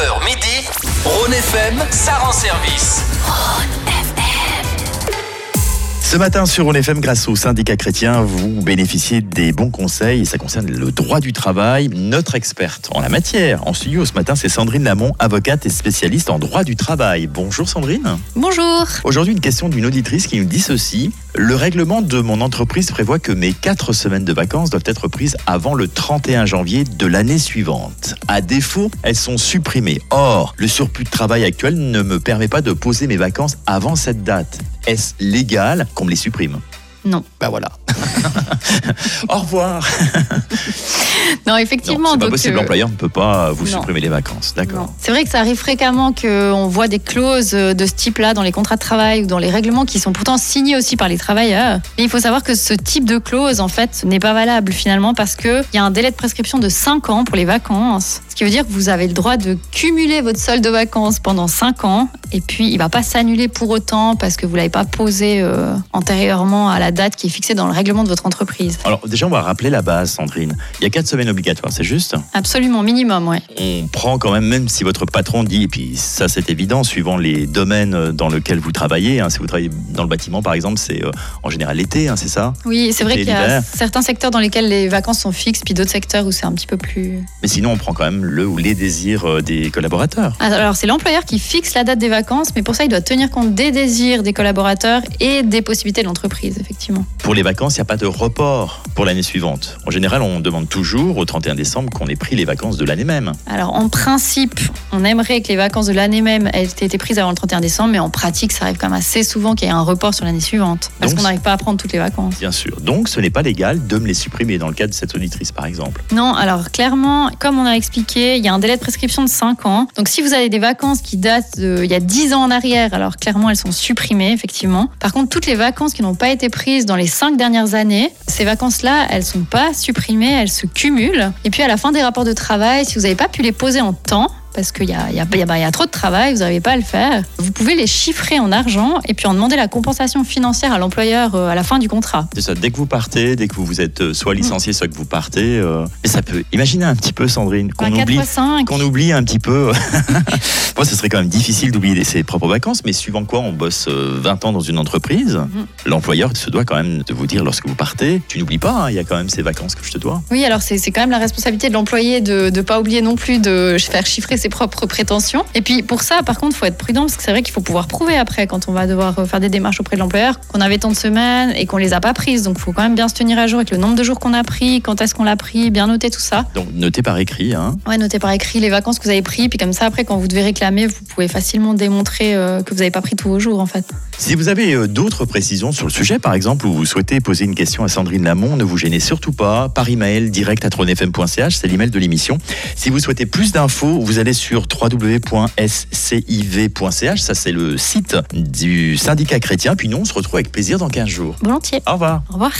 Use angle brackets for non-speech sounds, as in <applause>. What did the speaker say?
9h midi, Rhône FM, ça rend service. Ce matin sur On FM, grâce au syndicat chrétien, vous bénéficiez des bons conseils et ça concerne le droit du travail. Notre experte en la matière en studio ce matin, c'est Sandrine Lamont, avocate et spécialiste en droit du travail. Bonjour Sandrine. Bonjour. Aujourd'hui, une question d'une auditrice qui nous dit ceci. Le règlement de mon entreprise prévoit que mes quatre semaines de vacances doivent être prises avant le 31 janvier de l'année suivante. À défaut, elles sont supprimées. Or, le surplus de travail actuel ne me permet pas de poser mes vacances avant cette date. Est-ce légal qu'on me les supprime? Non. Ben voilà. <laughs> Au revoir. Non, <laughs> Non, effectivement. c'est pas donc, possible. euh, L'employeur ne peut pas vous non. supprimer les vacances. D'accord. non. C'est vrai que ça arrive fréquemment qu'on voit des clauses de ce type-là dans les contrats de travail ou dans les règlements qui sont pourtant signés aussi par les travailleurs. Mais il faut savoir que ce type de clause, en fait, n'est pas valable finalement parce qu'il y a un délai de prescription de 5 ans pour les vacances. Ce qui veut dire que vous avez le droit de cumuler votre solde de vacances pendant 5 ans et puis il ne va pas s'annuler pour autant parce que vous ne l'avez pas posé euh, antérieurement à la date qui est fixée dans le règlement de votre entreprise. Alors déjà, on va rappeler la base, Sandrine. Il y a quatre semaines obligatoires, c'est juste Absolument, minimum, ouais. On prend quand même, même si votre patron dit, et puis ça c'est évident, suivant les domaines dans lesquels vous travaillez. hein, si vous travaillez dans le bâtiment, par exemple, c'est euh, en général l'été, hein, c'est ça? Oui, c'est vrai qu'il y a certains secteurs dans lesquels les vacances sont fixes, puis d'autres secteurs où c'est un petit peu plus. Mais sinon, on prend quand même le ou les désirs euh, des collaborateurs. Ah, Alors, c'est l'employeur qui fixe la date des vacances, mais pour ça, il doit tenir compte des désirs des collaborateurs et des possibilités de l'entreprise, effectivement. Pour les vacances, il n'y a pas de report pour l'année suivante. En général, on demande toujours au 31 décembre qu'on ait pris les vacances de l'année même. Alors, en principe, on aimerait que les vacances de l'année même aient été prises avant le 31 décembre, mais en pratique, ça arrive quand même assez souvent qu'il y ait un report sur l'année suivante, parce qu'on n'arrive pas à prendre toutes les vacances. Bien sûr. Donc, ce n'est pas légal de me les supprimer dans le cas de cette auditrice, par exemple. Non, alors clairement, comme on a expliqué, il y a un délai de prescription de 5 ans. Donc si vous avez des vacances qui datent de, il y a 10 ans en arrière, alors clairement elles sont supprimées, effectivement. Par contre, toutes les vacances qui n'ont pas été prises dans les 5 dernières années, ces vacances-là, elles sont pas supprimées, elles se cumulent. Et puis à la fin des rapports de travail, si vous n'avez pas pu les poser en temps, parce qu'il y a, y, y y trop de travail, vous n'arrivez pas à le faire. Vous pouvez les chiffrer en argent et puis en demander la compensation financière à l'employeur euh, à la fin du contrat. C'est ça. Dès que vous partez, dès que vous vous êtes euh, soit licencié, soit que vous partez, euh, et ça peut. Imaginez un petit peu, Sandrine, qu'on 4 oublie, fois 5. qu'on oublie un petit peu. <laughs> Moi, ce serait quand même difficile d'oublier ses propres vacances, mais suivant quoi on bosse euh, 20 ans dans une entreprise, Mhm. l'employeur se doit quand même de vous dire lorsque vous partez, tu n'oublies pas, hein, il y a quand même ces vacances que je te dois. Oui, alors c'est quand même la responsabilité de l'employé de ne pas oublier non plus de faire chiffrer ses propres prétentions. Et puis pour ça, par contre, il faut être prudent parce que c'est vrai qu'il faut pouvoir prouver après quand on va devoir euh, faire des démarches auprès de l'employeur qu'on avait tant de semaines et qu'on les a pas prises. Donc il faut quand même bien se tenir à jour avec le nombre de jours qu'on a pris, quand est-ce qu'on l'a pris, bien noter tout ça. Donc notez par écrit. Hein. Ouais, notez par écrit les vacances que vous avez pris, puis comme ça après quand vous devez réclamer, vous pouvez facilement démontrer euh, que vous n'avez pas pris tous vos jours en fait. Si vous avez euh, d'autres précisions sur le sujet, par exemple, ou vous souhaitez poser une question à Sandrine Lamont, ne vous gênez surtout pas. Par email, direct à tronefm.ch, c'est l'email de l'émission. Si vous souhaitez plus d'infos, vous allez sur www.sciv.ch, ça c'est le site du syndicat chrétien. Puis nous, on se retrouve avec plaisir dans 15 jours. Volontiers. Au revoir. Au revoir.